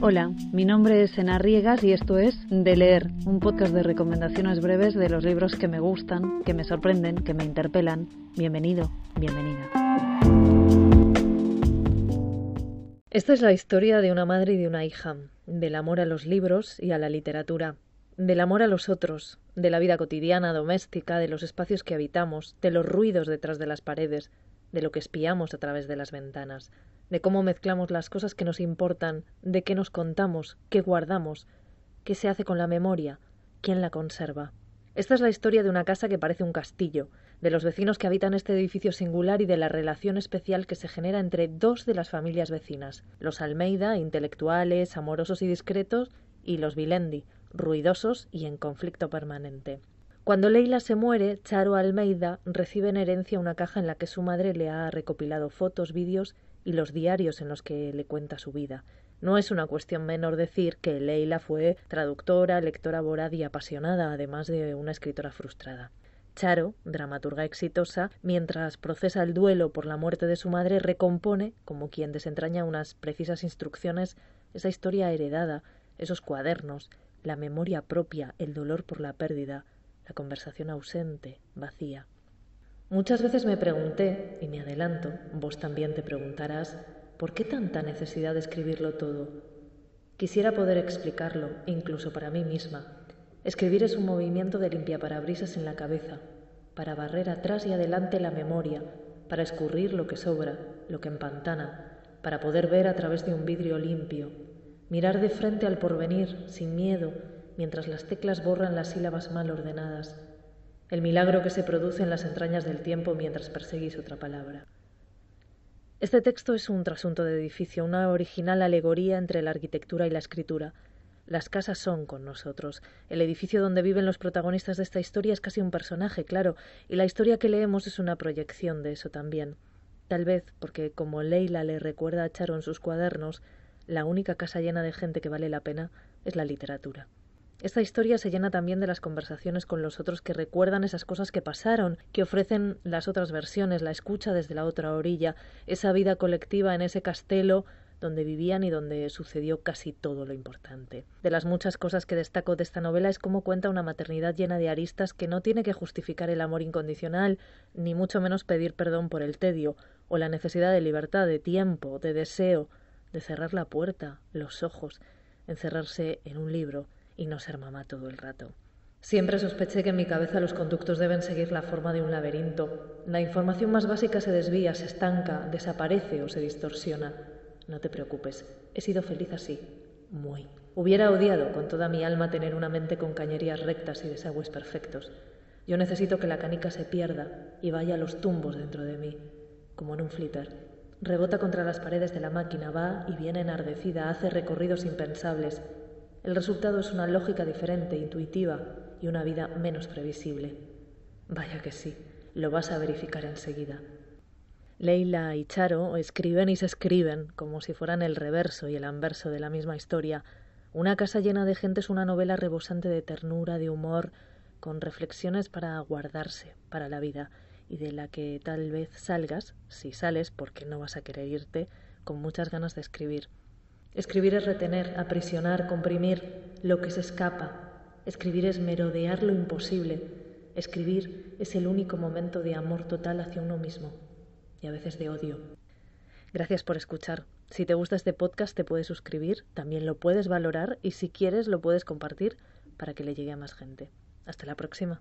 Hola, mi nombre es Ena Riegas y esto es De Leer, un podcast de recomendaciones breves de los libros que me gustan, que me sorprenden, que me interpelan. Bienvenido, bienvenida. Esta es la historia de una madre y de una hija, del amor a los libros y a la literatura, del amor a los otros, de la vida cotidiana, doméstica, de los espacios que habitamos, de los ruidos detrás de las paredes, de lo que espiamos a través de las ventanas, de cómo mezclamos las cosas que nos importan, de qué nos contamos, qué guardamos, qué se hace con la memoria, quién la conserva. Esta es la historia de una casa que parece un castillo, de los vecinos que habitan este edificio singular y de la relación especial que se genera entre dos de las familias vecinas, los Almeida, intelectuales, amorosos y discretos, y los Vilendi, ruidosos y en conflicto permanente. Cuando Leila se muere, Charo Almeida recibe en herencia una caja en la que su madre le ha recopilado fotos, vídeos y los diarios en los que le cuenta su vida. No es una cuestión menor decir que Leila fue traductora, lectora voraz y apasionada, además de una escritora frustrada. Charo, dramaturga exitosa, mientras procesa el duelo por la muerte de su madre, recompone, como quien desentraña unas precisas instrucciones, esa historia heredada, esos cuadernos, la memoria propia, el dolor por la pérdida, la conversación ausente, vacía. Muchas veces me pregunté, y me adelanto, vos también te preguntarás, ¿por qué tanta necesidad de escribirlo todo? Quisiera poder explicarlo, incluso para mí misma. Escribir es un movimiento de limpiaparabrisas en la cabeza, para barrer atrás y adelante la memoria, para escurrir lo que sobra, lo que empantana, para poder ver a través de un vidrio limpio, mirar de frente al porvenir, sin miedo, mientras las teclas borran las sílabas mal ordenadas, el milagro que se produce en las entrañas del tiempo mientras perseguís otra palabra. Este texto es un trasunto de edificio, una original alegoría entre la arquitectura y la escritura. Las casas son con nosotros. El edificio donde viven los protagonistas de esta historia es casi un personaje, claro, y la historia que leemos es una proyección de eso también. Tal vez porque, como Leila le recuerda a Charo en sus cuadernos, la única casa llena de gente que vale la pena es la literatura. Esta historia se llena también de las conversaciones con los otros que recuerdan esas cosas que pasaron, que ofrecen las otras versiones, la escucha desde la otra orilla, esa vida colectiva en ese castelo donde vivían y donde sucedió casi todo lo importante. De las muchas cosas que destaco de esta novela es cómo cuenta una maternidad llena de aristas que no tiene que justificar el amor incondicional, ni mucho menos pedir perdón por el tedio, o la necesidad de libertad, de tiempo, de deseo, de cerrar la puerta, los ojos, encerrarse en un libro, y no ser mamá todo el rato. Siempre sospeché que en mi cabeza los conductos deben seguir la forma de un laberinto. La información más básica se desvía, se estanca, desaparece o se distorsiona. No te preocupes, he sido feliz así, muy. Hubiera odiado con toda mi alma tener una mente con cañerías rectas y desagües perfectos. Yo necesito que la canica se pierda y vaya a los tumbos dentro de mí, como en un flipper. Rebota contra las paredes de la máquina, va y viene enardecida, hace recorridos impensables, el resultado es una lógica diferente, intuitiva y una vida menos previsible. Vaya que sí, lo vas a verificar enseguida. Leila y Charo escriben y se escriben como si fueran el reverso y el anverso de la misma historia. Una casa llena de gente es una novela rebosante de ternura, de humor, con reflexiones para guardarse para la vida y de la que tal vez salgas, si sales porque no vas a querer irte, con muchas ganas de escribir. Escribir es retener, aprisionar, comprimir lo que se escapa. Escribir es merodear lo imposible. Escribir es el único momento de amor total hacia uno mismo y a veces de odio. Gracias por escuchar. Si te gusta este podcast te puedes suscribir, también lo puedes valorar y si quieres lo puedes compartir para que le llegue a más gente. Hasta la próxima.